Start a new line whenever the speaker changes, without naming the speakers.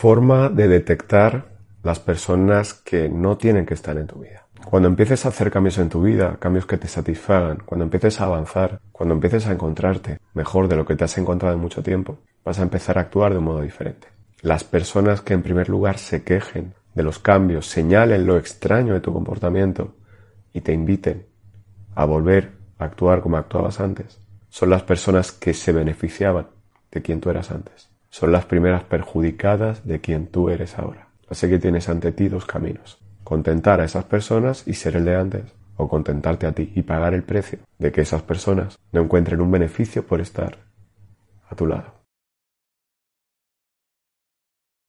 Forma de detectar las personas que no tienen que estar en tu vida. Cuando empieces a hacer cambios en tu vida, cambios que te satisfagan, cuando empieces a avanzar, cuando empieces a encontrarte mejor de lo que te has encontrado en mucho tiempo, vas a empezar a actuar de un modo diferente. Las personas que en primer lugar se quejen de los cambios, señalen lo extraño de tu comportamiento y te inviten a volver a actuar como actuabas antes, son las personas que se beneficiaban de quien tú eras antes. Son las primeras perjudicadas de quien tú eres ahora. Así que tienes ante ti dos caminos. Contentar a esas personas y ser el de antes. O contentarte a ti y pagar el precio de que esas personas no encuentren un beneficio por estar a tu lado.